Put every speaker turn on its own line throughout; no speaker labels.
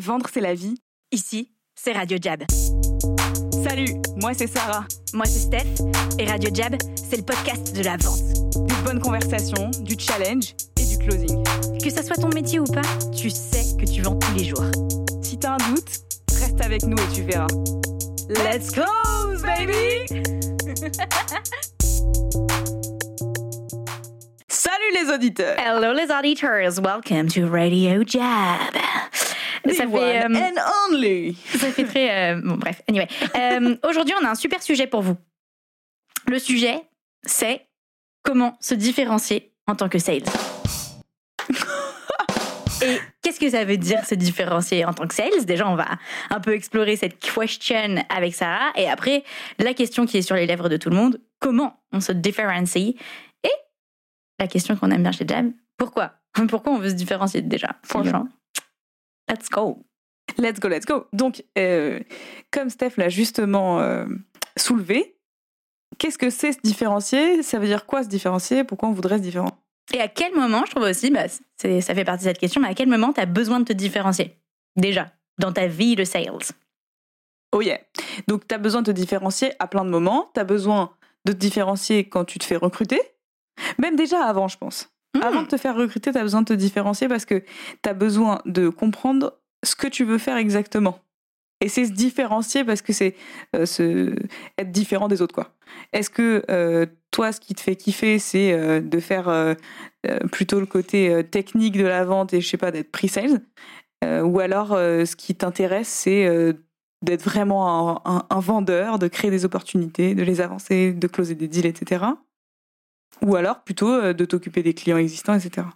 Vendre, c'est la vie.
Ici, c'est Radio Jab.
Salut, moi c'est Sarah.
Moi, c'est Steph. Et Radio Jab, c'est le podcast de la vente.
Des bonnes conversations, du challenge et du closing.
Que ça soit ton métier ou pas, tu sais que tu vends tous les jours.
Si t'as un doute, reste avec nous et tu verras. Let's close, baby Salut les auditeurs
Hello les auditors, welcome to Radio Jab.
The one and only
ça fait très... euh, bon, bref, anyway. Euh, Aujourd'hui, on a un super sujet pour vous. Le sujet, c'est comment se différencier en tant que sales. Et qu'est-ce que ça veut dire se différencier en tant que sales? Déjà, on va un peu explorer cette question avec Sarah. Et après, la question qui est sur les lèvres de tout le monde, comment on se différencie? Et la question qu'on aime bien chez Jam, pourquoi? Pourquoi on veut se différencier déjà? Franchement, let's go
Let's go, let's go Donc, euh, comme Steph l'a justement euh, soulevé, qu'est-ce que c'est se différencier? Ça veut dire quoi se différencier? Pourquoi on voudrait se différencier
Et à quel moment, je trouve aussi, bah, ça fait partie de cette question, mais à quel moment tu as besoin de te différencier? Déjà, dans ta vie de sales.
Oh yeah Donc, tu as besoin de te différencier à plein de moments. Tu as besoin de te différencier quand tu te fais recruter. Même déjà avant, je pense.
Hmm.
Avant de te faire recruter, tu as besoin de te différencier parce que tu as besoin de comprendre ce que tu veux faire exactement. Et c'est se différencier parce que c'est euh, être différent des autres. quoi. Est-ce que euh, toi, ce qui te fait kiffer, c'est euh, de faire plutôt le côté technique de la vente et je sais pas, d'être pre-sales Ou alors, ce qui t'intéresse, c'est d'être vraiment un vendeur, de créer des opportunités, de les avancer, de closer des deals, etc. Ou alors plutôt euh, de t'occuper des clients existants, etc.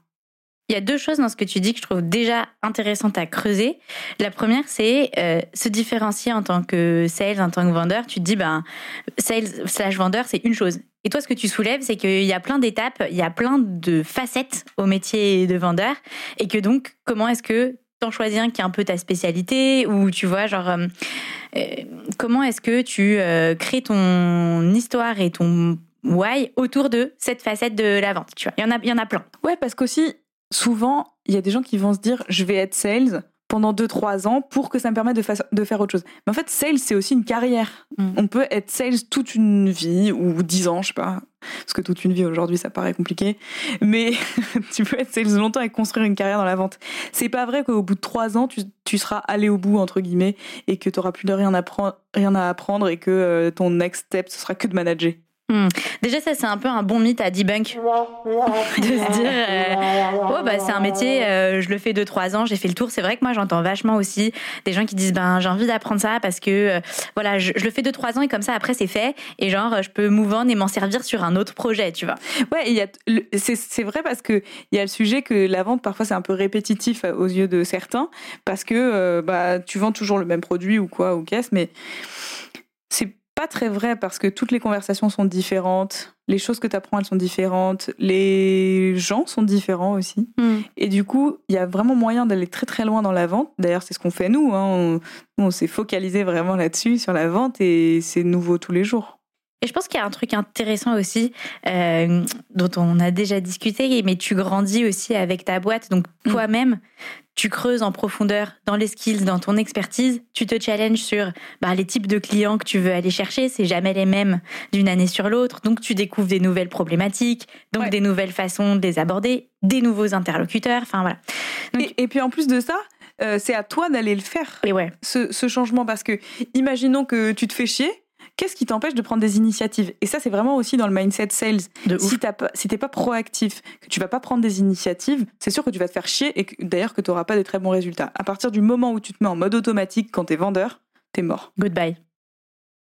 Il y a deux choses dans ce que tu dis que je trouve déjà intéressantes à creuser. La première, c'est euh, se différencier en tant que sales, en tant que vendeur. Tu te dis, ben, sales slash vendeur, c'est une chose. Et toi, ce que tu soulèves, c'est qu'il y a plein d'étapes, il y a plein de facettes au métier de vendeur. Et que donc, comment est-ce que t'en choisis un qui est un peu ta spécialité ou tu vois, genre, euh, comment est-ce que tu crées ton histoire et ton why autour de cette facette de la vente, tu vois. Il y en a, il y en a plein.
Ouais, parce qu'aussi, souvent, il y a des gens qui vont se dire je vais être sales pendant 2-3 ans pour que ça me permette de, fa- de faire autre chose. Mais en fait, sales, c'est aussi une carrière.
Mm.
On peut être sales toute une vie ou 10 ans, je sais pas. Parce que toute une vie aujourd'hui, ça paraît compliqué. Mais tu peux être sales longtemps et construire une carrière dans la vente. C'est pas vrai qu'au bout de 3 ans, tu, tu seras allé au bout, entre guillemets, et que tu auras plus de rien à, appren- rien à apprendre et que euh, ton next step, ce sera que de manager.
Déjà, ça, c'est un peu un bon mythe à debunk. de se dire, euh, oh, bah, c'est un métier, euh, je le fais 2-3 ans, j'ai fait le tour. C'est vrai que moi, j'entends vachement aussi des gens qui disent, ben, j'ai envie d'apprendre ça parce que, euh, voilà, je, je le fais 2-3 ans et comme ça, après, c'est fait. Et genre, je peux move on et m'en servir sur un autre projet, tu vois.
Ouais, il y a le- c'est c'est vrai parce que il y a le sujet que la vente parfois c'est un peu répétitif aux yeux de certains parce que euh, bah tu vends toujours le même produit ou quoi ou qu'est-ce mais c'est pas très vrai parce que toutes les conversations sont différentes, les choses que tu apprends elles sont différentes, les gens sont différents aussi et du coup, il y a vraiment moyen d'aller très très loin dans la vente. D'ailleurs, c'est ce qu'on fait nous hein. on s'est focalisé vraiment là-dessus sur la vente et c'est nouveau tous les jours.
Et je pense qu'il y a un truc intéressant aussi, euh, dont on a déjà discuté, mais tu grandis aussi avec ta boîte. Donc
Mm.
toi-même, tu creuses en profondeur dans les skills, dans ton expertise. Tu te challenges sur bah, les types de clients que tu veux aller chercher. C'est jamais les mêmes d'une année sur l'autre. Donc tu découvres des nouvelles problématiques, donc
Ouais.
des nouvelles façons de les aborder, des nouveaux interlocuteurs. Enfin voilà. Donc-
Et, et puis en plus de ça, euh, c'est à toi d'aller le faire.
Et ouais.
ce, ce changement parce que imaginons que tu te fais chier. Qu'est-ce qui t'empêche de prendre des initiatives? Et ça, c'est vraiment aussi dans le mindset sales.
De.
Si pas, si t'es pas proactif, que tu vas pas prendre des initiatives, c'est sûr que tu vas te faire chier et d'ailleurs que tu n'auras pas des très bons résultats. À partir du moment où tu te mets en mode automatique quand t'es vendeur, t'es mort.
Goodbye.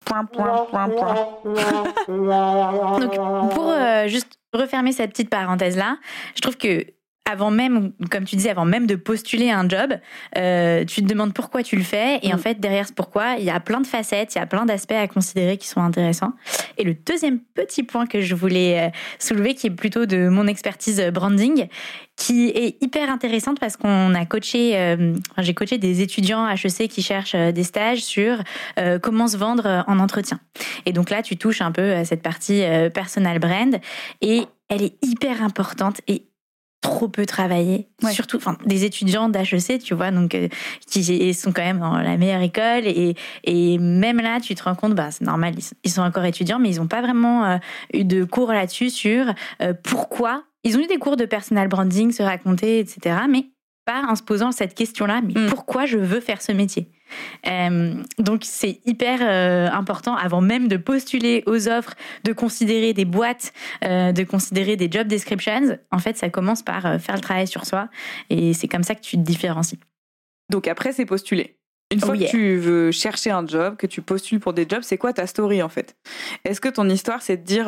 Point, point, point, point.
Donc, pour euh, juste refermer cette petite parenthèse-là, je trouve que avant même, comme tu disais, avant même de postuler un job, euh, tu te demandes pourquoi tu le fais. Et en
Mm.
fait, derrière ce pourquoi, il y a plein de facettes, il y a plein d'aspects à considérer qui sont intéressants. Et le deuxième petit point que je voulais euh, soulever, qui est plutôt de mon expertise euh, branding, qui est hyper intéressante parce qu'on a coaché, euh, enfin, j'ai coaché des étudiants HEC qui cherchent des stages sur euh, comment se vendre en entretien. Et donc là, tu touches un peu à cette partie personal brand et elle est hyper importante et trop peu travaillé.
Ouais.
Surtout, enfin, des étudiants d'HEC, tu vois, donc euh, qui sont quand même dans la meilleure école et, et même là, tu te rends compte, bah c'est normal, ils, ils sont encore étudiants, mais ils n'ont pas vraiment euh, eu de cours là-dessus sur euh, pourquoi. Ils ont eu des cours de personal branding, se raconter, etc., mais pas en se posant cette question-là, mais
Mm.
pourquoi je veux faire ce métier Euh, donc c'est hyper euh, important avant même de postuler aux offres, de considérer des boîtes, euh, de considérer des job descriptions. En fait, ça commence par faire le travail sur soi et c'est comme ça que tu te différencies.
Donc après, c'est postuler. Une fois
Oh yeah.
que tu veux chercher un job, que tu postules pour des jobs, c'est quoi ta story en fait? Est-ce que ton histoire, c'est de dire,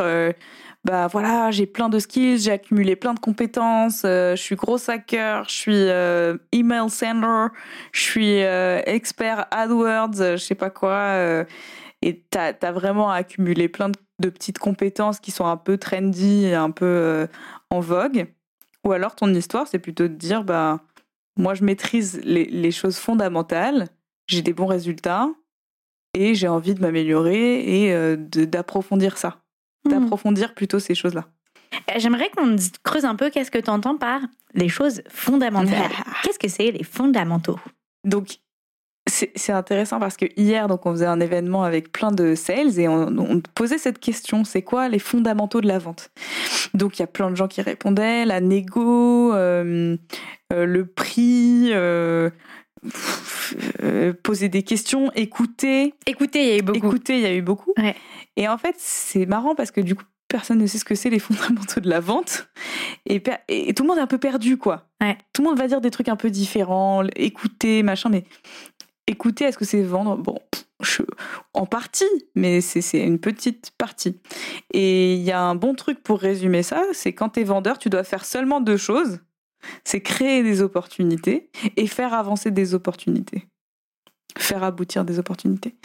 bah voilà, j'ai plein de skills, j'ai accumulé plein de compétences, euh, je suis gros hacker, je suis euh, email sender, je suis euh, expert AdWords, je sais pas quoi, et t'as as vraiment accumulé plein de, petites compétences qui sont un peu trendy, et un peu en vogue. Ou alors ton histoire, c'est plutôt de dire, bah moi je maîtrise les, les choses fondamentales, j'ai des bons résultats et j'ai envie de m'améliorer et d'approfondir ça, d'approfondir plutôt ces choses-là.
Euh, J'aimerais qu'on creuse un peu qu'est-ce que tu entends par les choses fondamentales? Qu'est-ce que c'est les fondamentaux?
Donc c'est intéressant parce que hier donc on faisait un événement avec plein de sales et on, on posait cette question c'est quoi les fondamentaux de la vente? Donc il y a plein de gens qui répondaient la négo, euh, euh, le prix. euh, euh, poser des questions, écouter,
Écoutez, il y a eu beaucoup.
Écoutez, il y a eu beaucoup.
Ouais.
Et en fait, c'est marrant parce que du coup, personne ne sait ce que c'est les fondamentaux de la vente. Et, tout le monde est un peu perdu, quoi.
Ouais.
Tout le monde va dire des trucs un peu différents, écouter, machin, mais écouter, est-ce que c'est vendre? Bon, je- en partie, mais c'est c'est une petite partie. Et il y a un bon truc pour résumer ça, c'est quand tu es vendeur, tu dois faire seulement deux choses. C'est créer des opportunités et faire avancer des opportunités. Faire aboutir des opportunités.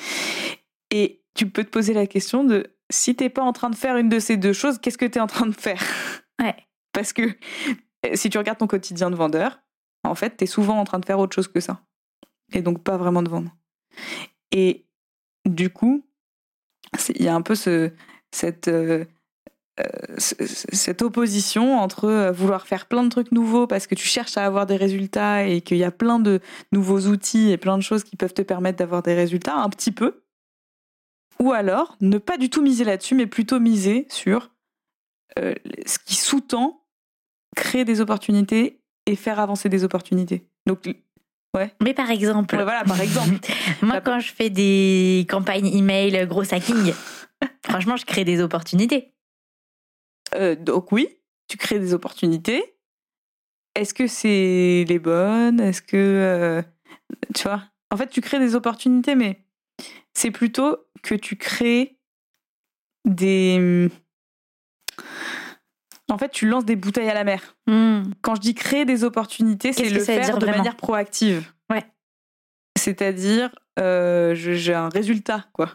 Et tu peux te poser la question de si t'es pas en train de faire une de ces deux choses, qu'est-ce que tu es en train de faire?
Ouais.
Parce que euh, si tu regardes ton quotidien de vendeur, en fait, tu es souvent en train de faire autre chose que ça. Et donc pas vraiment de vendre. Et du coup, il y a un peu ce, cette, euh, cette opposition entre euh, vouloir faire plein de trucs nouveaux parce que tu cherches à avoir des résultats et qu'il y a plein de nouveaux outils et plein de choses qui peuvent te permettre d'avoir des résultats un petit peu. Ou alors ne pas du tout miser là-dessus, mais plutôt miser sur euh, ce qui sous-tend créer des opportunités et faire avancer des opportunités. Donc, ouais,
Mais par exemple,
voilà, par exemple.
moi quand je fais des campagnes email gros hacking, franchement, je crée des opportunités.
Euh, donc oui, tu crées des opportunités. Est-ce que c'est les bonnes? Est-ce que euh, tu vois? En fait, tu crées des opportunités, mais c'est plutôt que tu crées des. En fait, tu lances des bouteilles à la mer.
Hmm.
Quand je dis créer des opportunités, c'est le faire
dire
de manière proactive.
Ouais.
C'est-à-dire, euh, j'ai un résultat, quoi.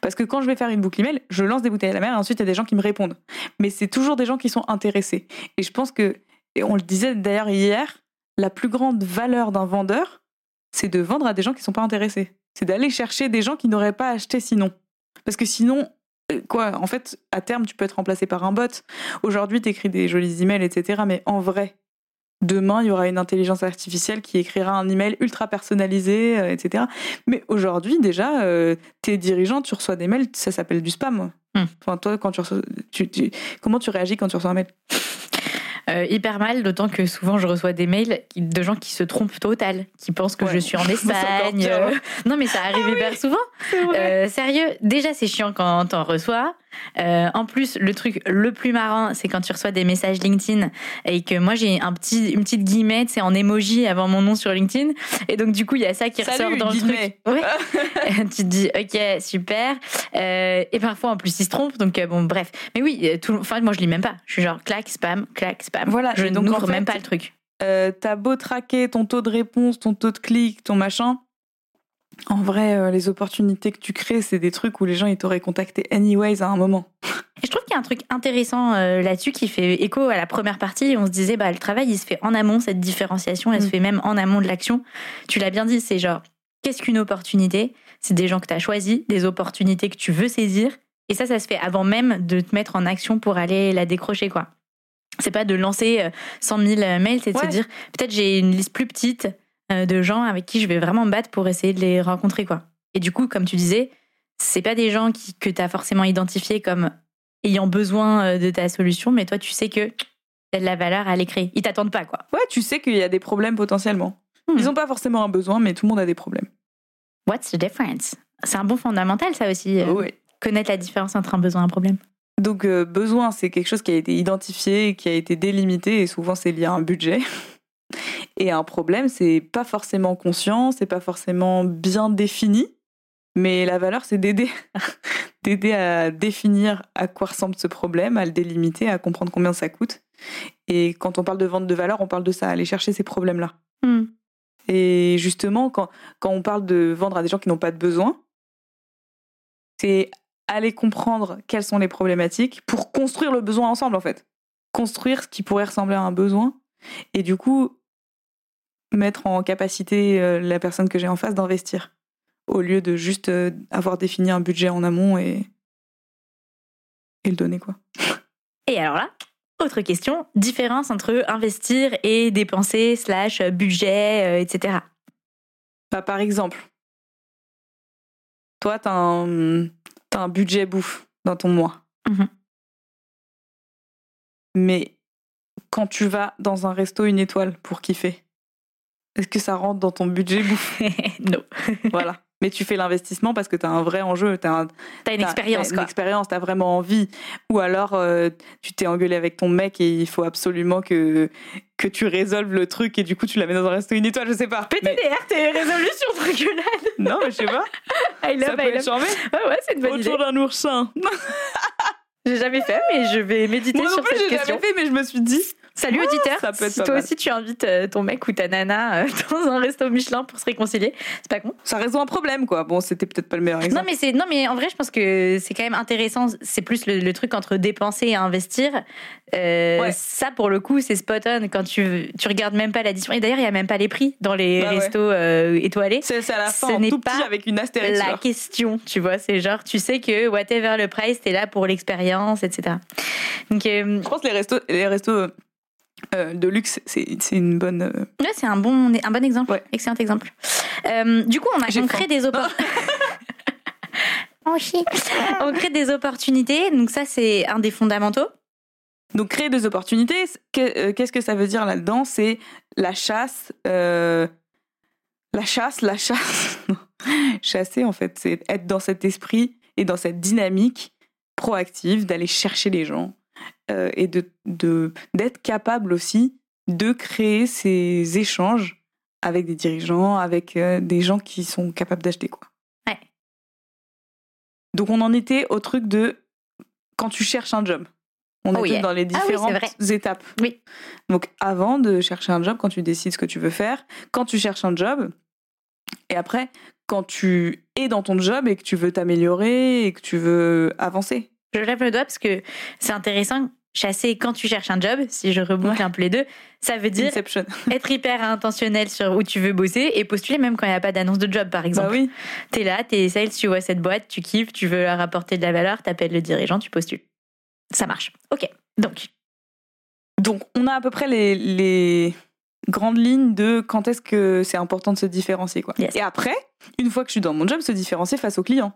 Parce que quand je vais faire une boucle email, je lance des bouteilles à la mer et ensuite il y a des gens qui me répondent. Mais c'est toujours des gens qui sont intéressés. Et je pense que, et on le disait d'ailleurs hier, la plus grande valeur d'un vendeur, c'est de vendre à des gens qui ne sont pas intéressés. C'est d'aller chercher des gens qui n'auraient pas acheté sinon. Parce que sinon, euh, quoi, en fait, à terme, tu peux être remplacé par un bot. Aujourd'hui, tu écris des jolis emails, etc. Mais en vrai, demain, il y aura une intelligence artificielle qui écrira un email ultra personnalisé, euh, etc. Mais aujourd'hui, déjà, euh, t'es dirigeant, tu reçois des mails, ça s'appelle du spam.
Hmm.
Enfin, toi, quand tu reçois, tu- tu- comment tu réagis quand tu reçois un mail?
Euh, hyper mal, d'autant que souvent je reçois des mails de gens qui se trompent total, qui pensent que
Ouais.
je suis en Espagne. euh, Non, mais ça arrive hyper souvent. Euh, sérieux, déjà c'est chiant quand t'en reçois. Euh, en plus, le truc le plus marrant, c'est quand tu reçois des messages LinkedIn et que moi j'ai un petit, une petite guillemette, c'est en emoji avant mon nom sur LinkedIn. Et donc du coup, il y a ça qui
Salut,
ressort dans
guillemets.
le truc. Ouais. tu te dis, ok, super. Euh, et parfois, en plus, ils se trompent. Donc, euh, bon, bref. Mais oui, tout, enfin, moi, je lis même pas. Je suis genre, clac, spam, clac, spam.
Voilà,
Je n'ouvre
en fait,
même pas le truc.
T'as beau traquer ton taux de réponse, ton taux de clic, ton machin. En vrai, euh, les opportunités que tu crées, c'est des trucs où les gens ils t'auraient contacté anyways à un moment.
Et je trouve qu'il y a un truc intéressant euh, là-dessus qui fait écho à la première partie. On se disait, bah, le travail, il se fait en amont, cette différenciation, elle
Mm.
se fait même en amont de l'action. Tu l'as bien dit, c'est genre, qu'est-ce qu'une opportunité? C'est des gens que tu as choisis, des opportunités que tu veux saisir. Et ça, ça se fait avant même de te mettre en action pour aller la décrocher, quoi. C'est pas de lancer euh, 100 000 mails, c'est de
Ouais.
se dire peut-être j'ai une liste plus petite euh, de gens avec qui je vais vraiment me battre pour essayer de les rencontrer quoi. Et du coup, comme tu disais, c'est pas des gens qui, que tu as forcément identifiés comme ayant besoin euh, de ta solution, mais toi tu sais que t'as de la valeur à les créer. Ils t'attendent pas quoi.
Ouais, tu sais qu'il y a des problèmes potentiellement.
Hmm.
Ils n'ont pas forcément un besoin, mais tout le monde a des problèmes.
What's the difference? C'est un bon fondamental ça aussi. euh,
Ouais.
Connaître la différence entre un besoin et un problème.
Donc, euh, besoin, c'est quelque chose qui a été identifié, qui a été délimité, et souvent c'est lié à un budget. Et un problème, c'est pas forcément conscient, c'est pas forcément bien défini, mais la valeur, c'est d'aider, d'aider à définir à quoi ressemble ce problème, à le délimiter, à comprendre combien ça coûte. Et quand on parle de vente de valeur, on parle de ça, aller chercher ces problèmes-là.
Hmm.
Et justement, quand, quand on parle de vendre à des gens qui n'ont pas de besoin, c'est aller comprendre quelles sont les problématiques pour construire le besoin ensemble, en fait. Construire ce qui pourrait ressembler à un besoin. Et du coup, mettre en capacité euh, la personne que j'ai en face d'investir. Au lieu de juste euh, avoir défini un budget en amont et, et le donner, quoi.
Et alors là, autre question, différence entre investir et dépenser slash budget, euh, etc.
Bah, par exemple, toi, t'as un, t'as un budget bouffe dans ton mois.
Mhm.
Mais quand tu vas dans un resto une étoile pour kiffer, est-ce que ça rentre dans ton budget
non.
Voilà. Mais tu fais l'investissement parce que t'as un vrai enjeu, t'as un,
T'as une
T'as-
expérience, quoi.
Une expérience, t'as vraiment envie. Ou alors, euh, tu t'es engueulé avec ton mec et il faut absolument que, que tu résolves le truc et du coup, tu l'amènes dans un resto une étoile, je sais pas. Mais-
PTDR, t'es résolution truculade.
non, mais je sais pas.
I love,
ça peut
I
être
love. Ouais, ouais, c'est une bonne.
Autour d'un oursin.
J'ai jamais fait, mais je vais méditer
Moi non
sur
plus,
cette
j'ai
question.
jamais fait, mais je me suis dit.
Salut
Ah,
auditeur, si toi
mal.
aussi tu invites euh, ton mec ou ta nana euh, dans un resto Michelin pour se réconcilier, c'est pas con.
Ça résout un problème, quoi. Bon, c'était peut-être pas le meilleur
Non
exemple.
mais c'est non mais en vrai je pense que c'est quand même intéressant. C'est plus le, le truc entre dépenser et investir. Euh,
Ouais.
Ça pour le coup c'est spot on quand tu tu regardes même pas l'addition. Et d'ailleurs il y a même pas les prix dans les
Bah ouais.
restos euh, étoilés.
C'est à la
Ce
fin, en
n'est
tout petit,
pas
avec une astérix.
La question, tu vois, c'est genre tu sais que whatever le price, t'es là pour l'expérience, etc. Donc euh,
Je pense que les restos, les restos euh, de luxe, c'est une bonne. euh,
Ouais, c'est un bon, un bon exemple.
Ouais.
Excellent exemple. Euh, du coup, on, a, on crée des opportunités. on crée des opportunités. Donc ça, c'est un des fondamentaux.
Donc créer des opportunités, que- qu'est-ce que ça veut dire là-dedans? C'est la chasse, la chasse, la chasse. Chasser en fait, c'est être dans cet esprit et dans cette dynamique proactive d'aller chercher les gens euh, et de de- d'être capable aussi de créer ces échanges avec des dirigeants, avec euh, des gens qui sont capables d'acheter quoi.
Ouais.
Donc on en était au truc de quand tu cherches un job. On
Oh
était
yeah.
dans les
Ah oui,
différentes étapes.
Oui.
Donc avant de chercher un job, quand tu décides ce que tu veux faire, quand tu cherches un job, et après quand tu es dans ton job et que tu veux t'améliorer et que tu veux avancer.
Je lève le doigt parce que c'est intéressant. Chasser quand tu cherches un job, si je reboucle
Ouais.
un peu les deux, ça veut dire
Inception.
être hyper intentionnel sur où tu veux bosser et postuler même quand il n'y a pas d'annonce de job, par exemple.
Bah oui.
T'es là, t'es sales, tu vois cette boîte, tu kiffes, tu veux leur apporter de la valeur, t'appelles le dirigeant, tu postules. Ça marche. Ok. Donc,
Donc on a à peu près les, les grandes lignes de quand est-ce que c'est important de se différencier quoi.
Yes.
Et après, une fois que je suis dans mon job, se différencier face au client.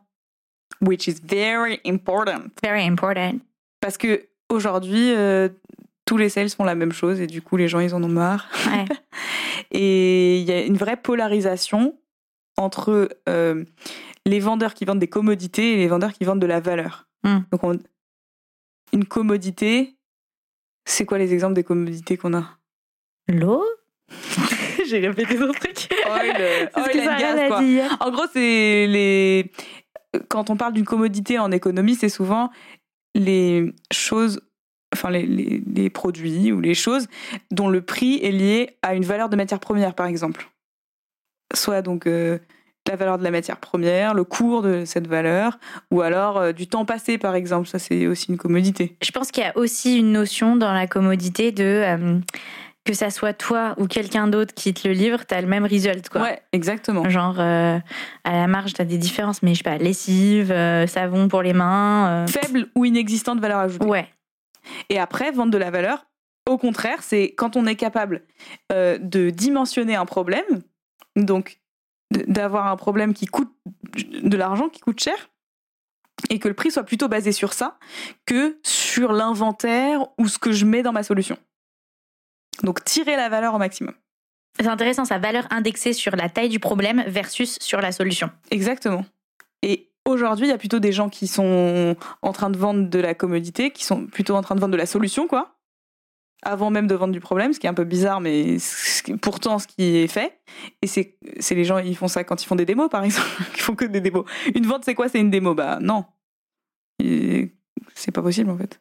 Which is very important.
very important.
Parce que aujourd'hui, euh, tous les sales font la même chose et du coup, les gens, ils en ont marre.
Ouais.
Et il y a une vraie polarisation entre euh, les vendeurs qui vendent des commodités et les vendeurs qui vendent de la valeur.
Hmm.
Donc, on- une commodité, c'est quoi les exemples des commodités qu'on a?
L'eau? J'ai répété ton truc.
Oil, oil and gas, quoi. En gros, c'est les. Quand on parle d'une commodité en économie, c'est souvent les choses, enfin les, produits ou les choses dont le prix est lié à une valeur de matière première, par exemple. Soit donc euh, la valeur de la matière première, le cours de cette valeur, ou alors euh, du temps passé, par exemple. Ça, c'est aussi une commodité.
Je pense qu'il y a aussi une notion dans la commodité de euh, que ça soit toi ou quelqu'un d'autre qui te le livre, t'as le même result quoi.
Ouais, exactement.
Genre euh, à la marge t'as des différences, mais je sais pas, lessive, euh, savon pour les mains.
Faible ou inexistante valeur
euh,
ajoutée.
Ouais.
Et après, vendre de la valeur, Au contraire, c'est quand on est capable euh, de dimensionner un problème, donc d'avoir un problème qui coûte de l'argent, qui coûte cher, et que le prix soit plutôt basé sur ça que sur l'inventaire ou ce que je mets dans ma solution. Donc tirer la valeur au maximum.
C'est intéressant, sa valeur indexée sur la taille du problème versus sur la solution.
Exactement. Et aujourd'hui, il y a plutôt des gens qui sont en train de vendre de la commodité, qui sont plutôt en train de vendre de la solution, quoi. Avant même de vendre du problème, ce qui est un peu bizarre, mais pourtant ce qui est fait. Et c'est les gens, ils font ça quand ils font des démos, par exemple. Ils font que des démos. Une vente, c'est quoi? C'est une démo Bah non. C'est pas possible, en fait.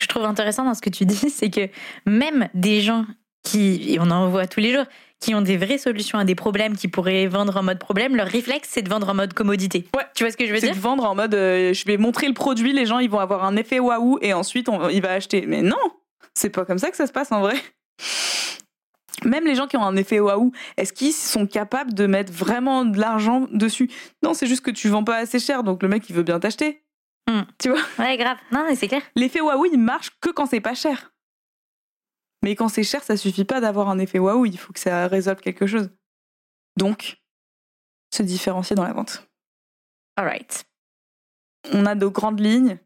Je trouve intéressant dans ce que tu dis, c'est que même des gens qui, et on en voit tous les jours, qui ont des vraies solutions à des problèmes, qui pourraient vendre en mode problème, leur réflexe, c'est de vendre en mode commodité.
Ouais.
Tu vois ce que je veux
C'est
dire
de vendre en mode euh, je vais montrer le produit, les gens ils vont avoir un effet waouh et ensuite on, il va acheter. Mais non, c'est pas comme ça que ça se passe en vrai. Même les gens qui ont un effet waouh, est-ce qu'ils sont capables de mettre vraiment de l'argent dessus? Non, c'est juste que tu vends pas assez cher, donc le mec il veut bien t'acheter.
Hmm.
Tu vois
Ouais, grave. Non, mais c'est clair.
L'effet waouh il marche que quand c'est pas cher. Mais quand c'est cher, ça suffit pas d'avoir un effet waouh, il faut que ça résolve quelque chose. Donc, se différencier dans la vente.
Alright.
on a de grandes lignes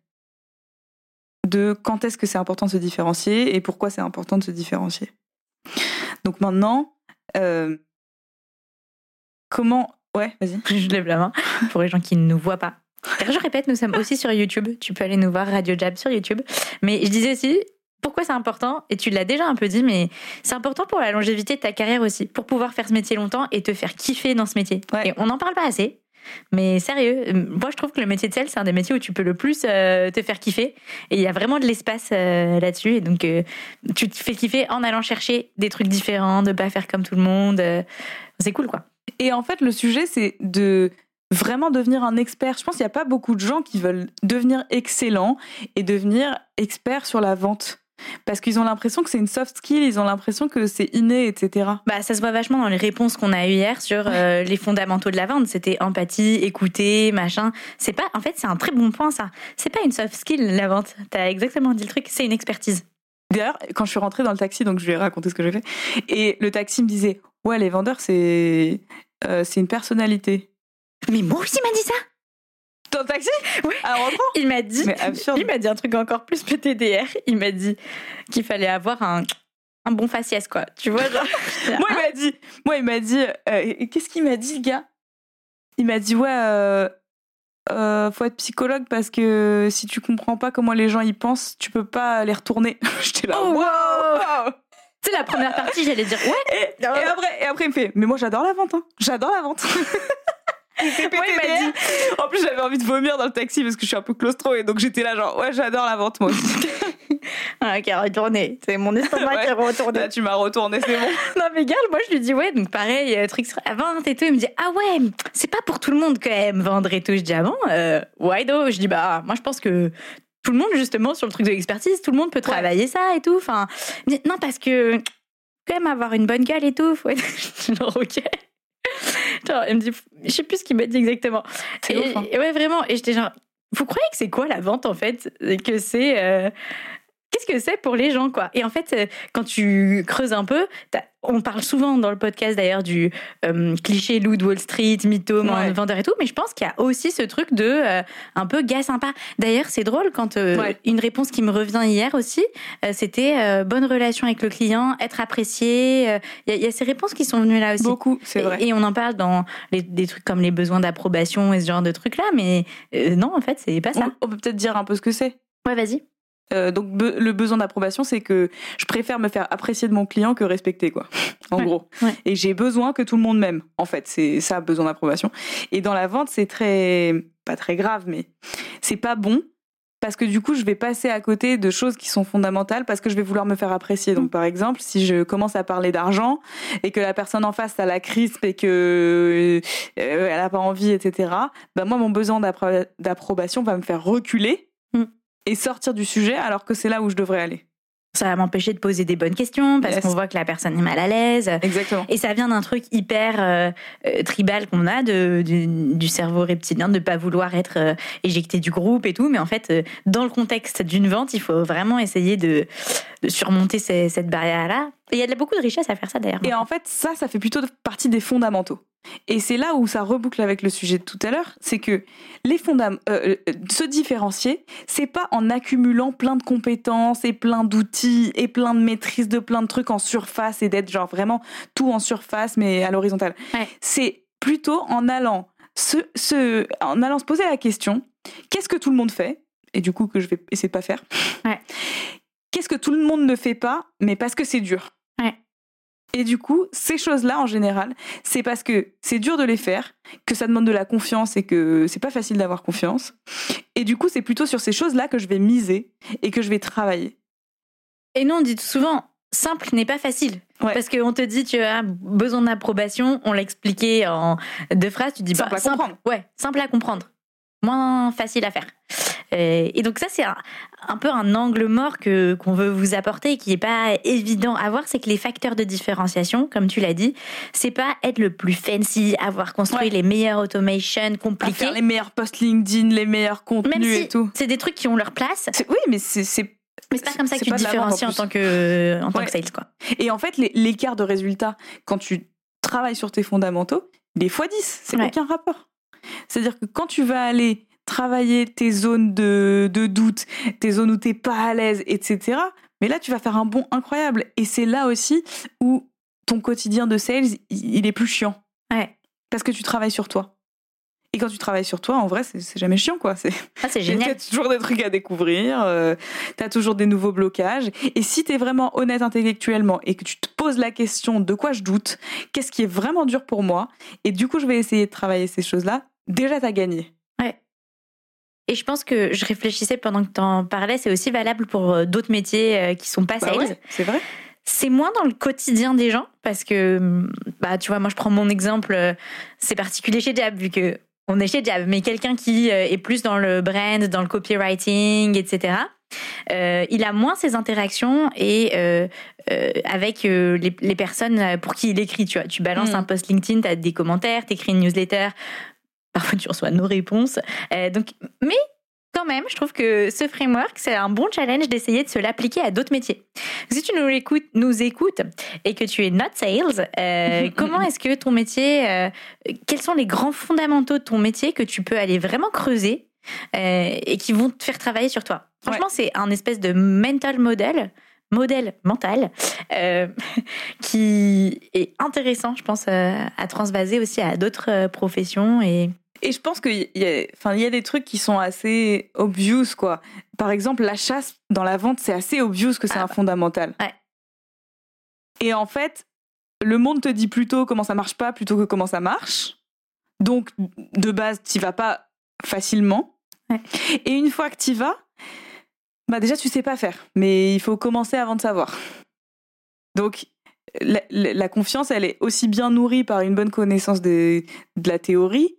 de quand est-ce que c'est important de se différencier et pourquoi c'est important de se différencier. Donc maintenant, euh, comment... Ouais, vas-y.
Je lève la main pour les gens qui ne nous voient pas. Je répète, nous sommes aussi sur YouTube. Tu peux aller nous voir Radio Jab sur YouTube. Mais je disais aussi, pourquoi c'est important Et tu l'as déjà un peu dit, mais c'est important pour la longévité de ta carrière aussi, pour pouvoir faire ce métier longtemps et te faire kiffer dans ce métier.
Ouais.
Et on n'en parle pas assez. Mais sérieux, euh, moi je trouve que le métier de sales, c'est un des métiers où tu peux le plus euh, te faire kiffer. Et il y a vraiment de l'espace euh, là-dessus. Et donc, euh, tu te fais kiffer en allant chercher des trucs différents, de pas faire comme tout le monde. c'est cool, quoi.
Et en fait, le sujet, c'est de vraiment devenir un expert. Je pense qu'il n'y a pas beaucoup de gens qui veulent devenir excellents et devenir experts sur la vente. Parce qu'ils ont l'impression que c'est une soft skill, ils ont l'impression que c'est inné, etc.
Bah, ça se voit vachement dans les réponses qu'on a eues hier sur euh, les fondamentaux de la vente. C'était empathie, écouter, machin. C'est pas, en fait, c'est un très bon point, ça. C'est pas une soft skill, la vente. T'as exactement dit le truc. C'est une expertise.
D'ailleurs, quand je suis rentrée dans le taxi, donc je lui ai raconté ce que j'ai fait, et le taxi me disait Ouais, les vendeurs, c'est euh, c'est une personnalité.
Mais moi aussi, il m'a dit ça.
Le taxi?
Ouais.
À rentrant
Il m'a dit,
Mais absurde.
il m'a dit un truc encore plus PTDR. Il m'a dit qu'il fallait avoir un, un bon faciès, quoi. Tu vois, genre.
Moi, il m'a dit, moi, il m'a dit, euh, qu'est-ce qu'il m'a dit, le gars? Il m'a dit, ouais, euh, euh, faut être psychologue parce que si tu comprends pas comment les gens y pensent, tu peux pas les retourner. J'étais là,
Oh,
wow,
wow.
wow.
Tu sais, la première partie, j'allais dire, ouais.
Et, et après, et après, il me fait, mais moi, j'adore la vente, hein. j'adore la vente.
Moi, il m'a.
En plus, j'avais envie de vomir dans le taxi parce que je suis un peu claustro et donc j'étais là, genre, ouais, j'adore la vente, moi aussi.
Ah, qui a retourné. C'est mon estomac
Ouais.
qui a retourné.
Là, tu m'as retourné, c'est bon.
Non mais gars, moi je lui dis ouais, donc pareil, euh, truc sur la vente et tout. Il me dit ah ouais, c'est pas pour tout le monde quand même vendre et tout. Je dis ah euh, why do Je dis bah moi je pense que tout le monde justement sur le truc de l'expertise, tout le monde peut travailler ça et tout. Enfin me non parce que quand même avoir une bonne gueule et tout. Faut être... genre ok. Genre, il me dit, je sais plus ce qu'il m'a dit exactement.
C'est
Et-
ouf, hein.
et ouais, vraiment. Et j'étais genre, vous croyez que c'est quoi la vente en fait? Et Que c'est. euh, Qu'est-ce que c'est pour les gens, quoi? Et en fait, euh, quand tu creuses un peu, on parle souvent dans le podcast d'ailleurs du euh, cliché loup de Wall Street, mythome,
Ouais.
vendeur et tout, mais je pense qu'il y a aussi ce truc de euh, un peu gars sympa. D'ailleurs, c'est drôle quand euh,
Ouais.
une réponse qui me revient hier aussi, c'était bonne relation avec le client, être apprécié. Il y, a- il y a ces réponses qui sont venues là aussi.
Beaucoup, c'est vrai.
Et, et on en parle dans les- des trucs comme les besoins d'approbation et ce genre de trucs-là, mais euh, non, en fait, c'est pas ça.
On, on peut peut-être dire un peu ce que c'est.
Ouais, vas-y.
Euh, donc be- le besoin d'approbation, c'est que je préfère me faire apprécier de mon client que respecter, quoi. En
Ouais,
gros.
ouais.
Et j'ai besoin que tout le monde m'aime. En fait, c'est ça, besoin d'approbation. Et dans la vente, c'est très, pas très grave, mais c'est pas bon parce que du coup, je vais passer à côté de choses qui sont fondamentales parce que je vais vouloir me faire apprécier.
Mm.
Donc, par exemple, si je commence à parler d'argent et que la personne en face a la crispe et que euh, elle a pas envie, etc. Ben moi, mon besoin d'appro- d'approbation va me faire reculer
Mm.
Et sortir du sujet alors que c'est là où je devrais aller.
Ça va m'empêcher de poser des bonnes questions parce
Yes.
qu'on voit que la personne est mal à l'aise.
Exactement.
Et ça vient d'un truc hyper euh, euh, tribal qu'on a de, du, du cerveau reptilien de pas vouloir être euh, éjecté du groupe et tout. Mais en fait, euh, dans le contexte d'une vente, il faut vraiment essayer de, de surmonter cette barrière-là. Il y a beaucoup de richesse à faire ça d'ailleurs.
Et en fait, ça, ça fait plutôt partie des fondamentaux. Et c'est là où ça reboucle avec le sujet de tout à l'heure, c'est que les fondam euh, euh, se différencier, c'est pas en accumulant plein de compétences et plein d'outils et plein de maîtrise de plein de trucs en surface et d'être genre vraiment tout en surface mais à l'horizontale. C'est plutôt en allant se, en allant se poser la question qu'est-ce que tout le monde fait? Et du coup que je vais essayer de pas faire. Qu'est-ce que tout le monde ne fait pas, mais parce que c'est dur? Et du coup, ces choses-là, en général, c'est parce que c'est dur de les faire, que ça demande de la confiance et que c'est pas facile d'avoir confiance. Et du coup, c'est plutôt sur ces choses-là que je vais miser et que je vais travailler.
Et nous, on dit souvent, simple n'est pas facile. Parce qu'on te dit, tu as besoin d'approbation, on l'a expliqué en deux phrases, tu dis,
simple
bah,
à comprendre.
Ouais, simple à comprendre. Moins facile à faire. Euh, et donc ça, c'est un, peu un angle mort que qu'on veut vous apporter et qui n'est pas évident à voir, c'est que les facteurs de différenciation, comme tu l'as dit, c'est pas être le plus fancy, avoir construit les meilleures automations compliquées,
faire les meilleurs posts LinkedIn, les meilleurs contenus et tout.
C'est des trucs qui ont leur place.
Oui, mais c'est
mais c'est pas comme ça que tu te différencies en, tant que, en tant que sales, quoi.
Et en fait, l'écart de résultat, quand tu travailles sur tes fondamentaux, il est x10. C'est aucun rapport. C'est-à-dire que quand tu vas aller travailler tes zones de, de doute, tes zones où t'es pas à l'aise, etc. Mais là, tu vas faire un bond incroyable. Et c'est là aussi où ton quotidien de sales, il est plus chiant.
Ouais.
Parce que tu travailles sur toi. Et quand tu travailles sur toi, en vrai, c'est jamais chiant, quoi. C'est
ah, génial.
T'as toujours des trucs à découvrir, euh, t'as toujours des nouveaux blocages. Et si t'es vraiment honnête intellectuellement et que tu te poses la question de quoi je doute, qu'est-ce qui est vraiment dur pour moi, et du coup, je vais essayer de travailler ces choses-là, déjà t'as gagné.
Et je pense que je réfléchissais pendant que tu en parlais, c'est aussi valable pour euh, d'autres métiers euh, qui sont pas bah sales.
c'est vrai.
C'est moins dans le quotidien des gens parce que, mm, bah, tu vois, moi je prends mon exemple, euh, c'est particulier chez Jab vu que on est chez Jab, mais quelqu'un qui est plus dans le brand, dans le copywriting, etc. Euh, il a moins ses interactions et euh, euh, avec les, les, personnes pour qui il écrit. Tu vois, tu balances mm. un post LinkedIn, tu as des commentaires, tu écris une newsletter. Parfois, tu reçois nos réponses. Euh, donc, mais quand même, je trouve que ce framework, c'est un bon challenge d'essayer de se l'appliquer à d'autres métiers. Si tu nous écoutes, nous écoutes et que tu es not sales, euh, comment est-ce que ton métier, euh, quels sont les grands fondamentaux de ton métier que tu peux aller vraiment creuser et qui vont te faire travailler sur toi? Franchement, c'est un espèce de mental model modèle mental qui est intéressant, je pense, à transvaser aussi à d'autres professions et
et je pense qu'il y, a, enfin, y a des trucs qui sont assez obvious, quoi. Par exemple, la chasse dans la vente, c'est assez obvious que c'est ah un bah. fondamental.
Ouais.
Et en fait, le monde te dit plutôt comment ça marche pas plutôt que comment ça marche. Donc, de base, tu vas pas facilement.
Ouais.
Et une fois que tu vas, bah déjà, tu sais pas faire. Mais il faut commencer avant de savoir. Donc, la, la, confiance, elle est aussi bien nourrie par une bonne connaissance de, de la théorie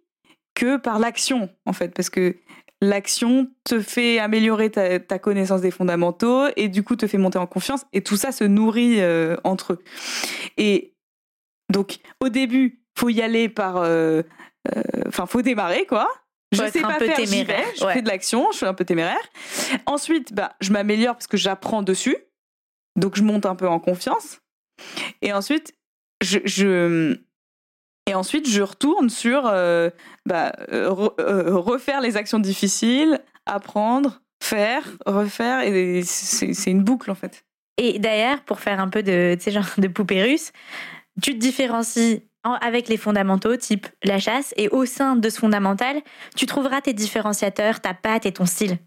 que par l'action, en fait, parce que l'action te fait améliorer ta, connaissance des fondamentaux et du coup te fait monter en confiance et tout ça se nourrit euh, entre eux. Et donc au début, faut y aller par, euh, euh, enfin faut démarrer quoi.
Je sais pas faire, j'y vais,
je fais de l'action, je suis un peu téméraire. Ensuite, bah je m'améliore parce que j'apprends dessus, donc je monte un peu en confiance. Et ensuite, je, je et ensuite, je retourne sur euh, bah, euh, euh, refaire les actions difficiles, apprendre, faire, refaire, et c'est une boucle en fait.
Et d'ailleurs, pour faire un peu de, genre de poupée russe, tu te différencies avec les fondamentaux, type la chasse, et au sein de ce fondamental, tu trouveras tes différenciateurs, ta patte et ton style.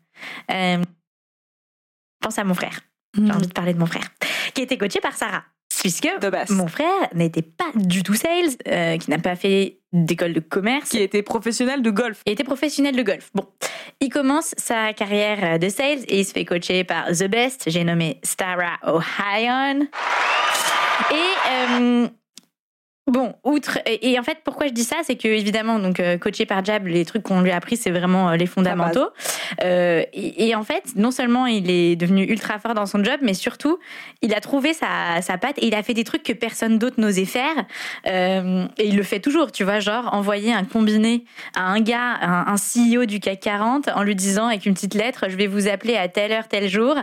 pense à mon frère. J'ai hmm. envie de parler de mon frère, qui a été coaché par Sarah puisque mon frère n'était pas du tout sales, euh, qui n'a pas fait d'école de commerce.
Qui était professionnel de golf.
Il était professionnel de golf. Bon, il commence sa carrière de sales et il se fait coacher par The Best, j'ai nommé Stara Ohio. Et euh, Bon, outre et, en fait pourquoi je dis ça, c'est que évidemment donc euh, coaché par Jab, les trucs qu'on lui a appris c'est vraiment euh, les fondamentaux. Euh, et, en fait, non seulement il est devenu ultra fort dans son job, mais surtout il a trouvé sa, sa patte et il a fait des trucs que personne d'autre n'osait faire. et il le fait toujours, tu vois, genre envoyer un combiné à un gars, un, un, CEO du CAC 40, en lui disant avec une petite lettre, je vais vous appeler à telle heure tel jour.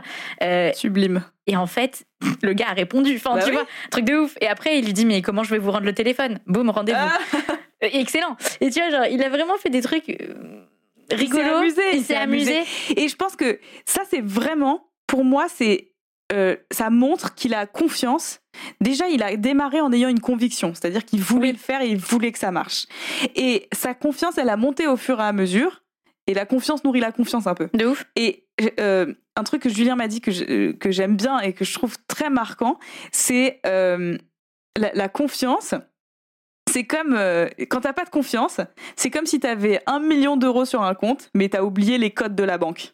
Sublime
Et en fait, le gars a répondu. Enfin,
Bah
tu
oui.
vois, truc de ouf. Et après, il lui dit, mais comment je vais vous rendre le téléphone? Boum, rendez-vous.
Ah,
Euh, Excellent. Et tu vois, genre, il a vraiment fait des trucs euh, rigolos.
s'est amusé,
Il s'est amusé.
Et je pense que ça, c'est vraiment, pour moi, c'est euh, ça montre qu'il a confiance. Déjà, il a démarré en ayant une conviction, c'est-à-dire qu'il voulait
Oui.
le faire et il voulait que ça marche. Et sa confiance, elle a monté au fur et à mesure. Et la confiance nourrit la confiance un peu.
De ouf.
Et euh, un truc que Julien m'a dit que je- que j'aime bien et que je trouve très marquant, c'est euh, la, la confiance. C'est comme euh, quand t'as pas de confiance, c'est comme si t'avais un million d'euros sur un compte, mais t'as oublié les codes de la banque.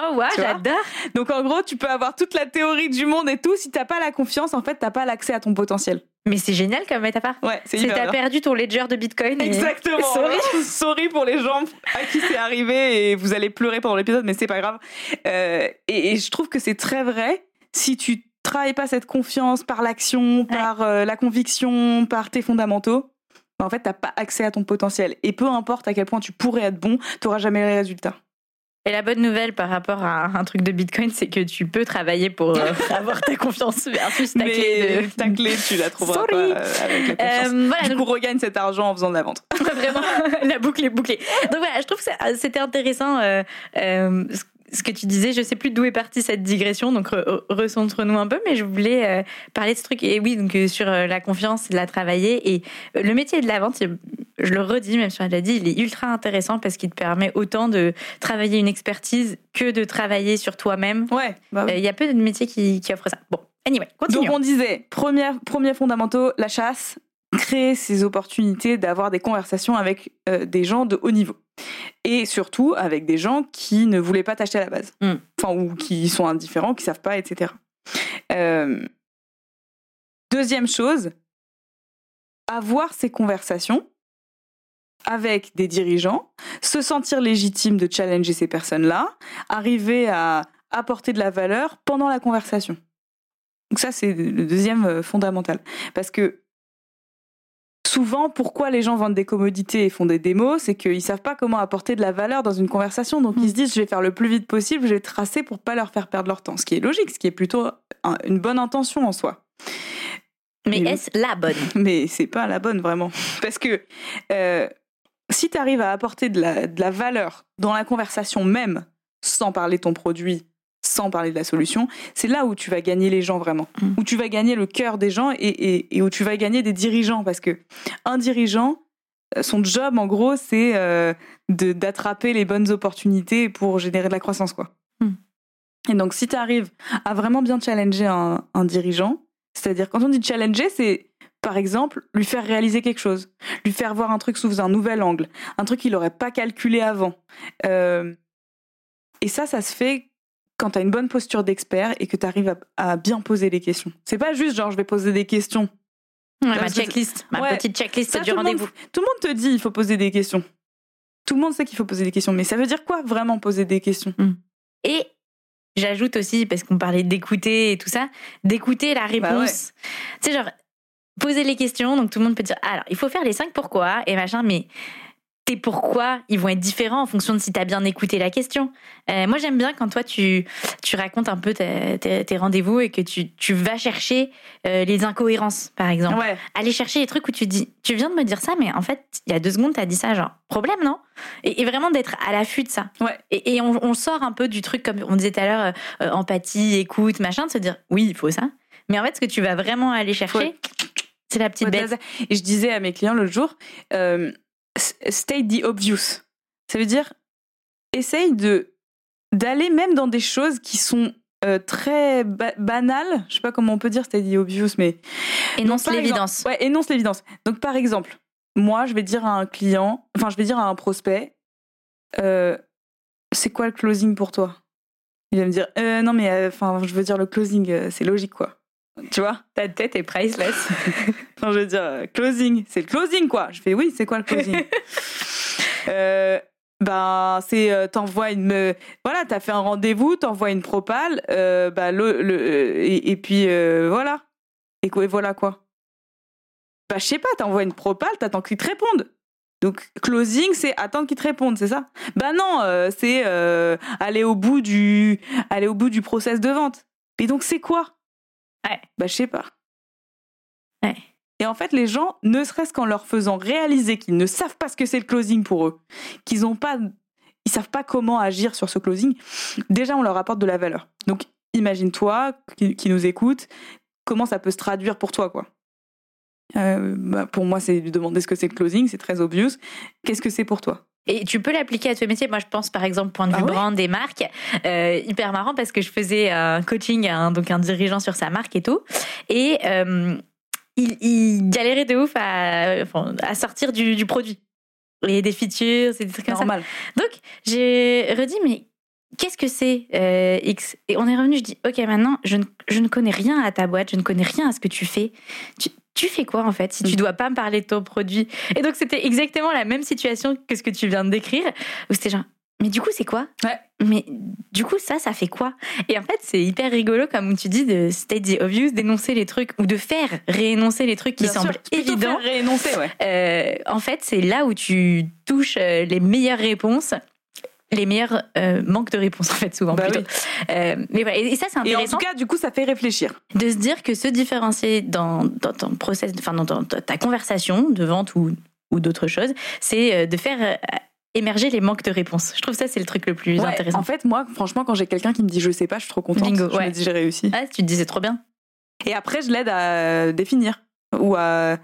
Oh, ouais,
vois?
j'adore.
Donc en gros, tu peux avoir toute la théorie du monde et tout, si t'as pas la confiance, en fait, t'as pas l'accès à ton potentiel.
Mais c'est génial comme métaphore.
Ouais, c'est hyper
t'as perdu ton ledger de bitcoin. et-
Exactement.
Sorry.
Sorry pour les gens à qui c'est arrivé et vous allez pleurer pendant l'épisode, mais c'est pas grave. Euh, et, et je trouve que c'est très vrai. Si tu travailles pas cette confiance par l'action, par euh, la conviction, par tes fondamentaux, bah, en fait, t'as pas accès à ton potentiel. Et peu importe à quel point tu pourrais être bon, t'auras jamais les résultats.
Et la bonne nouvelle par rapport à un truc de bitcoin, c'est que tu peux travailler pour euh, avoir ta confiance versus ta
mais
clé de.
ta clé, tu la trouveras
Sorry.
pas euh, avec la confiance.
Euh, voilà,
du
donc-
coup, regagne cet argent en faisant de la vente.
Vraiment, la boucle est bouclée. Donc voilà, je trouve que ça- c'était intéressant euh, euh, ce- que tu disais. Je sais plus d'où est partie cette digression, donc re- recentre-nous un peu, mais je voulais euh, parler de ce truc. Et oui, donc euh, sur euh, la confiance, la travailler. Et le métier de la vente, je le redis, même si on l'a dit, il est ultra intéressant parce qu'il te permet autant de travailler une expertise que de travailler sur toi-même.
Ouais. bah oui.
Il y a peu de métiers qui, qui offrent ça. Bon, anyway,
Donc
continuons.
on disait, premier, premier fondamentaux, la chasse, créer ces opportunités d'avoir des conversations avec euh, des gens de haut niveau. Et surtout avec des gens qui ne voulaient pas t'acheter à la base.
Mm.
Enfin, ou qui sont indifférents, qui savent pas, etc. Euh, Deuxième chose, avoir ces conversations avec des dirigeants, se sentir légitime de challenger ces personnes-là, arriver à apporter de la valeur pendant la conversation. Donc ça, c'est le deuxième euh, fondamental. Parce que souvent, pourquoi les gens vendent des commodités et font des démos, c'est qu'ils savent pas comment apporter de la valeur dans une conversation. Donc ils se disent, je vais faire le plus vite possible, je vais tracer pour pas leur faire perdre leur temps. Ce qui est logique, ce qui est plutôt un- une bonne intention en soi.
Mais est-ce la bonne?
Mais c'est pas la bonne vraiment. Parce que euh, si tu arrives à apporter de la, de la valeur dans la conversation même, sans parler ton produit, sans parler de la solution, c'est là où tu vas gagner les gens vraiment.
Mm.
Où tu vas gagner le cœur des gens et, et- et où tu vas gagner des dirigeants. Parce que un dirigeant, euh, son job en gros, c'est euh, d'attraper les bonnes opportunités pour générer de la croissance. quoi.
Mm.
Et donc si tu arrives à vraiment bien challenger un, un dirigeant, c'est-à-dire quand on dit challenger, c'est par exemple lui faire réaliser quelque chose, lui faire voir un truc sous un nouvel angle, un truc qu'il n'aurait pas calculé avant. Euh, et ça, ça se fait quand tu as une bonne posture d'expert et que tu arrives à, à bien poser les questions. C'est pas juste genre je vais poser des questions.
Ouais, Ma checklist, ma
Ouais.
petite checklist
Ça,
du rendez-vous.
Tout le monde te dit il faut poser des questions. Tout le monde sait qu'il faut poser des questions, mais ça veut dire quoi vraiment poser des questions?
Et j'ajoute aussi, parce qu'on parlait d'écouter et tout ça, d'écouter la réponse.
Bah ouais.
Tu sais, genre, poser les questions, donc tout le monde peut dire, alors, il faut faire les cinq pourquoi et machin, mais tes pourquoi, ils vont être différents en fonction de si tu as bien écouté la question. Euh, moi, j'aime bien quand toi, tu, tu racontes un peu tes, rendez-vous et que tu, tu vas chercher euh, les incohérences, par exemple.
Ouais.
aller chercher les trucs où tu dis, tu viens de me dire ça, mais en fait, il y a deux secondes, tu as dit ça, genre, problème, non? Et, et vraiment d'être à l'affût de ça.
Ouais.
Et, et on, on sort un peu du truc, comme on disait tout à l'heure, euh, empathie, écoute, machin, de se dire, oui, il faut ça. Mais en fait, ce que tu vas vraiment aller chercher,
Ouais.
c'est la petite bête.
Et je disais à mes clients l'autre jour, state the obvious. Ça veut dire, essaye de d'aller même dans des choses qui sont euh, très ba- banales. Je sais pas comment on peut dire state the obvious, mais
Énonce l'évidence.
Ouais, énonce l'évidence. Donc par exemple, moi, je vais dire à un client, enfin, je vais dire à un prospect, euh, c'est quoi le closing pour toi? Il va me dire, Euh, non mais, enfin, je veux dire le closing, c'est logique quoi. Tu vois
Ta tête est priceless.
Enfin, je veux dire, euh, closing, c'est le closing quoi. Je fais oui, c'est quoi le closing? Euh, Ben, c'est euh, t'envoies une, euh, voilà, t'as fait un rendez-vous, t'envoies une propale, euh, bah, le, le, et, et puis voilà. Et, quoi, et voilà quoi. Bah, je sais pas, t'envoies une propale, t'attends qu'ils te répondent. Donc, closing, c'est attendre qu'ils te répondent, c'est ça? Bah non, c'est aller au bout du, aller au bout du process de vente. Mais donc c'est quoi?
Ouais.
Bah je sais pas.
Ouais.
Et en fait, les gens, ne serait-ce qu'en leur faisant réaliser qu'ils ne savent pas ce que c'est le closing pour eux, qu'ils ont pas, ils savent pas comment agir sur ce closing, déjà on leur apporte de la valeur. Donc imagine-toi qui, qui nous écoute, comment ça peut se traduire pour toi, quoi? Euh, bah, pour moi, c'est lui demander ce que c'est le closing, c'est très obvious. Qu'est-ce que c'est pour toi?
Et tu peux l'appliquer à tous les métiers. Moi, je pense par exemple point de vue
Ah ouais
brand des marques, euh, hyper marrant parce que je faisais un coaching à un, donc un dirigeant sur sa marque et tout, et euh, il, il galérait de ouf à, sortir du, du produit et des features, et des trucs comme ça.
Normal.
Donc, j'ai redit, mais qu'est-ce que c'est euh, X? Et on est revenu, je dis, ok, maintenant, je ne, je ne connais rien à ta boîte, je ne connais rien à ce que tu fais. Tu, tu fais quoi en fait si tu
Mm.
dois pas me parler de ton produit? Et donc, c'était exactement la même situation que ce que tu viens de décrire, où c'était genre, mais du coup, c'est quoi?
Ouais.
Mais du coup, ça, ça fait quoi? Et en fait, c'est hyper rigolo, comme tu dis, de state the obvious, d'énoncer les trucs, ou de faire réénoncer les trucs qui
Bien sûr,
semblent
plutôt
évidents.
faire réénoncer, ouais.
Euh, en fait, c'est là où tu touches euh, les meilleures réponses, les meilleurs euh, manques de réponses en fait souvent
Bah
plutôt. Euh, mais voilà, et, et ça c'est
Et en
intéressant
tout cas, du coup, ça fait réfléchir.
de se dire que se différencier dans, dans ton process, enfin dans, ta conversation de vente ou, ou d'autres choses, c'est euh, de faire euh, émerger les manques de réponses. Je trouve ça c'est le truc le plus
Ouais,
intéressant.
En fait, moi, franchement, quand j'ai quelqu'un qui me dit je sais pas, je suis trop contente.
Bingo,
je
ouais.
me dis j'ai réussi.
Ah, tu te disais trop bien.
Et après, je l'aide à définir ou à,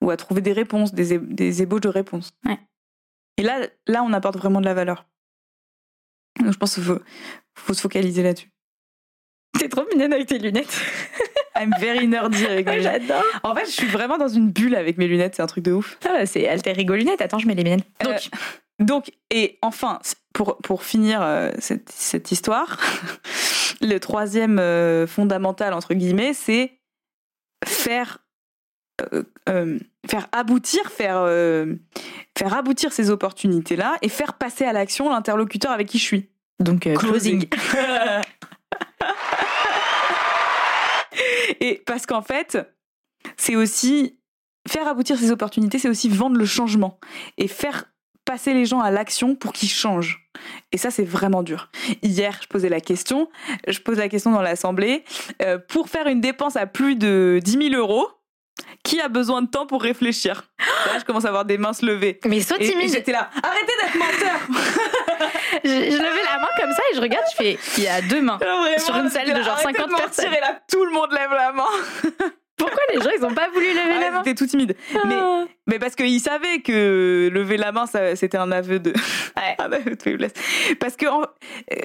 ou à trouver des réponses, des, des ébauches de réponses.
Ouais.
Et là, là, on apporte vraiment de la valeur. Donc, je pense qu'il faut, faut se focaliser là-dessus.
T'es trop mignonne avec tes lunettes.
I'm very nerdy avec mes lunettes.
J'adore.
En fait, je suis vraiment dans une bulle avec mes lunettes, c'est un truc de ouf.
Ah, bah, c'est alter ego lunettes. Attends, je mets les miennes. Donc,
Euh, Donc, et enfin, pour, pour finir euh, cette, cette histoire, le troisième euh, fondamental, entre guillemets, c'est faire, euh, euh, faire aboutir, faire, euh, faire aboutir ces opportunités-là et faire passer à l'action l'interlocuteur avec qui je suis.
donc euh, closing.
et parce qu'en fait, c'est aussi faire aboutir ces opportunités, c'est aussi vendre le changement et faire passer les gens à l'action pour qu'ils changent. Et ça, c'est vraiment dur. Hier, je posais la question, je pose la question dans l'assemblée, pour faire une dépense à plus de 10 000 euros, qui a besoin de temps pour réfléchir? Là, je commence à avoir des mains se lever.
Mais sois
Et, et
timide.
j'étais là, arrêtez d'être menteur
je, je levais la main comme ça et je regarde, je fais, il y a deux mains.
Vraiment,
Sur une salle de genre
arrêtez
50
mentir,
personnes.
Et là, tout le monde lève la main.
Pourquoi les gens, ils ont pas voulu lever
Ouais,
la main?
C'était tout timide. Mais
Ah.
Mais parce qu'ils savaient que lever la main, c'était un aveu de, un aveu de faiblesse. Parce que, en, euh,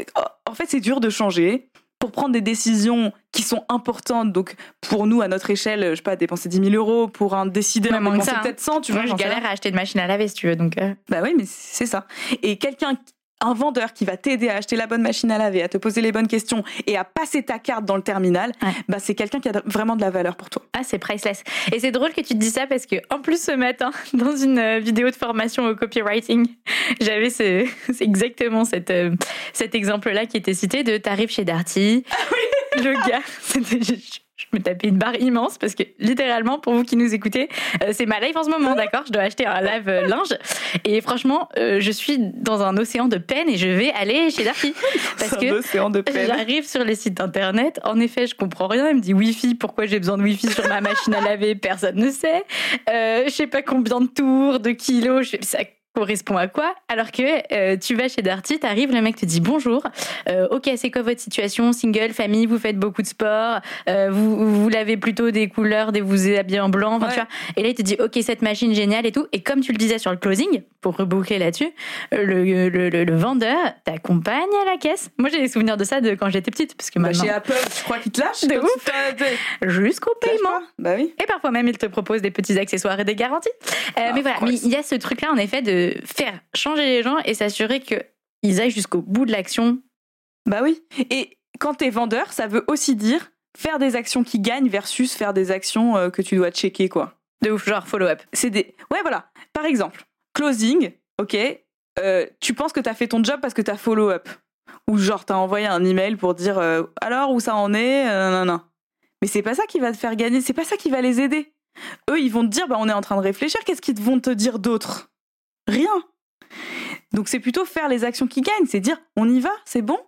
en fait, c'est dur de changer pour prendre des décisions qui sont importantes. Donc, pour nous, à notre échelle, je sais pas, dépenser 10 000 euros pour un décideur,
Même moins que
dépenser
hein.
peut-être 100, tu vois.
Moi, je galère à acheter une machine à laver, si tu veux. Donc, euh,
bah oui, mais c'est ça. Et quelqu'un, un vendeur qui va t'aider à acheter la bonne machine à laver, à te poser les bonnes questions et à passer ta carte dans le terminal,
Ouais.
bah c'est quelqu'un qui a vraiment de la valeur pour toi.
Ah, c'est priceless. Et c'est drôle que tu te dis ça parce que, en plus, ce matin, dans une euh, vidéo de formation au copywriting, j'avais ce, c'est exactement cette, euh, cet exemple-là qui était cité de t'arrives chez Darty. Le gars, c'était, je, me tapais une barre immense parce que, littéralement, pour vous qui nous écoutez, euh, c'est ma life en ce moment, d'accord? Je dois acheter un lave-linge. Et franchement, euh, je suis dans un océan de peine et je vais aller chez Darty. Parce que. J'arrive sur les sites internet. En effet, je comprends rien. Il me dit Wi-Fi. Pourquoi j'ai besoin de Wi-Fi sur ma machine à laver? Personne ne sait. Euh, je sais pas combien de tours, de kilos. Je... Ça correspond à quoi Alors que euh, tu vas chez Darty, t'arrives, le mec te dit bonjour. Euh, ok, c'est quoi votre situation Single, famille, vous faites beaucoup de sport, euh, vous, vous lavez plutôt des couleurs, des vous habillez en blanc. Enfin,
Ouais.
tu vois. Et là, il te dit ok, cette machine géniale et tout. Et comme tu le disais sur le closing, pour reboucler là-dessus, le, le, le- le vendeur t'accompagne à la caisse. Moi, j'ai des souvenirs de ça de quand j'étais petite, parce que
Bah,
maintenant,
chez Apple, je crois qu'ils te lâchent.
De ouf. jusqu'au paiement.
Bah oui.
Et parfois même, ils te proposent des petits accessoires et des garanties.
Ah,
mais voilà, mais il y a ce truc-là, en effet, de faire changer les gens et s'assurer qu'ils aillent jusqu'au bout de l'action.
Bah oui. Et quand t'es vendeur, ça veut aussi dire faire des actions qui gagnent versus faire des actions euh, que tu dois checker, quoi.
De ouf, genre follow-up.
C'est des. Ouais, voilà. Par exemple, closing, ok. euh, tu penses que t'as fait ton job parce que t'as follow-up. Ou genre, t'as envoyé un email pour dire euh, alors où ça en est, euh, non, non. Mais c'est pas ça qui va te faire gagner, c'est pas ça qui va les aider. Eux, ils vont te dire bah, on est en train de réfléchir, qu'est-ce qu'ils vont te dire d'autre? Rien. Donc c'est plutôt faire les actions qui gagnent, c'est dire on y va, c'est bon.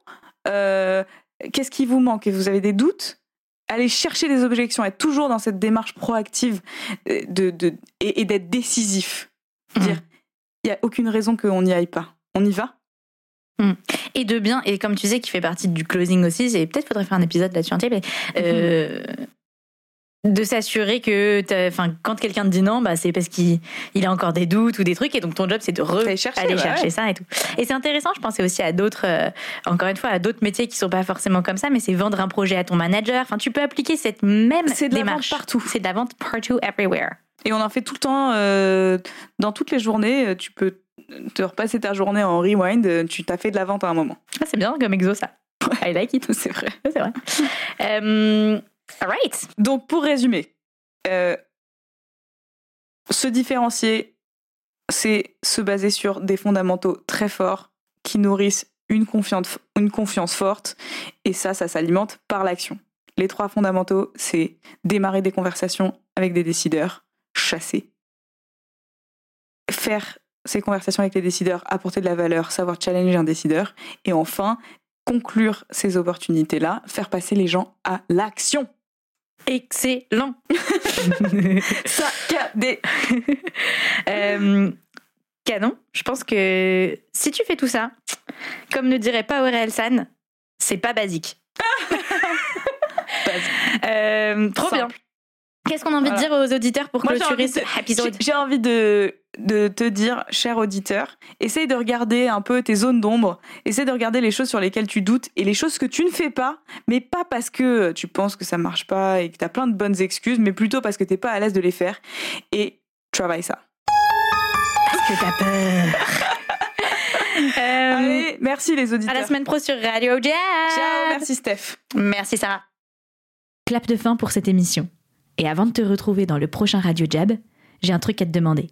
Euh, qu'est-ce qui vous manque? Et vous avez des doutes, allez chercher des objections, être toujours dans cette démarche proactive euh, de, de et, et d'être décisif.
Mhm.
Dire, il n'y a aucune raison qu'on n'y aille pas. On y va
Et de bien, et comme tu sais, qui fait partie du closing aussi, peut-être faudrait faire un épisode là-dessus, un mais euh, de s'assurer que, enfin, quand quelqu'un te dit non, bah c'est parce qu'il il a encore des doutes ou des trucs, et donc ton job c'est de re
Aller chercher,
aller
bah
chercher
ouais.
ça et tout. Et c'est intéressant, je pensais aussi à d'autres, euh, encore une fois, à d'autres métiers qui sont pas forcément comme ça, mais c'est vendre un projet à ton manager. Enfin, tu peux appliquer cette même
C'est de la vente
démarche
partout.
C'est de la vente partout, everywhere.
Et on en fait tout le temps, euh, dans toutes les journées, euh, tu peux te repasser ta journée en rewind, tu t'as fait de la vente à un moment.
Ah, c'est bien comme exo ça. I like it.
C'est vrai.
c'est vrai. Euh, all right.
Donc pour résumer, euh, se différencier, c'est se baser sur des fondamentaux très forts qui nourrissent une confiance, une confiance forte, et ça, ça s'alimente par l'action. Les trois fondamentaux, c'est démarrer des conversations avec des décideurs, chasser, faire ces conversations avec les décideurs, apporter de la valeur, savoir challenger un décideur, et enfin, conclure ces opportunités-là, faire passer les gens à l'action.
Excellent.
Saccadé
Euh, canon. Je pense que si tu fais tout ça, comme ne dirait pas Aurel San, c'est pas basique. Euh, trop bien. Qu'est-ce qu'on a envie
Voilà.
de dire aux auditeurs pour
Moi,
clôturer cet épisode
j'ai envie de, de te dire, cher auditeur, essaye de regarder un peu tes zones d'ombre, essaye de regarder les choses sur lesquelles tu doutes et les choses que tu ne fais pas, mais pas parce que tu penses que ça marche pas et que tu as plein de bonnes excuses, mais plutôt parce que t'es pas à l'aise de les faire et travaille ça.
Parce que t'as peur. Euh,
Allez, merci les
à
auditeurs.
la semaine pro sur Radio Jazz.
Ciao, merci Steph.
Merci Sarah.
Clap de fin pour cette émission. Et avant de te retrouver dans le prochain Radio Jab, j'ai un truc à te demander.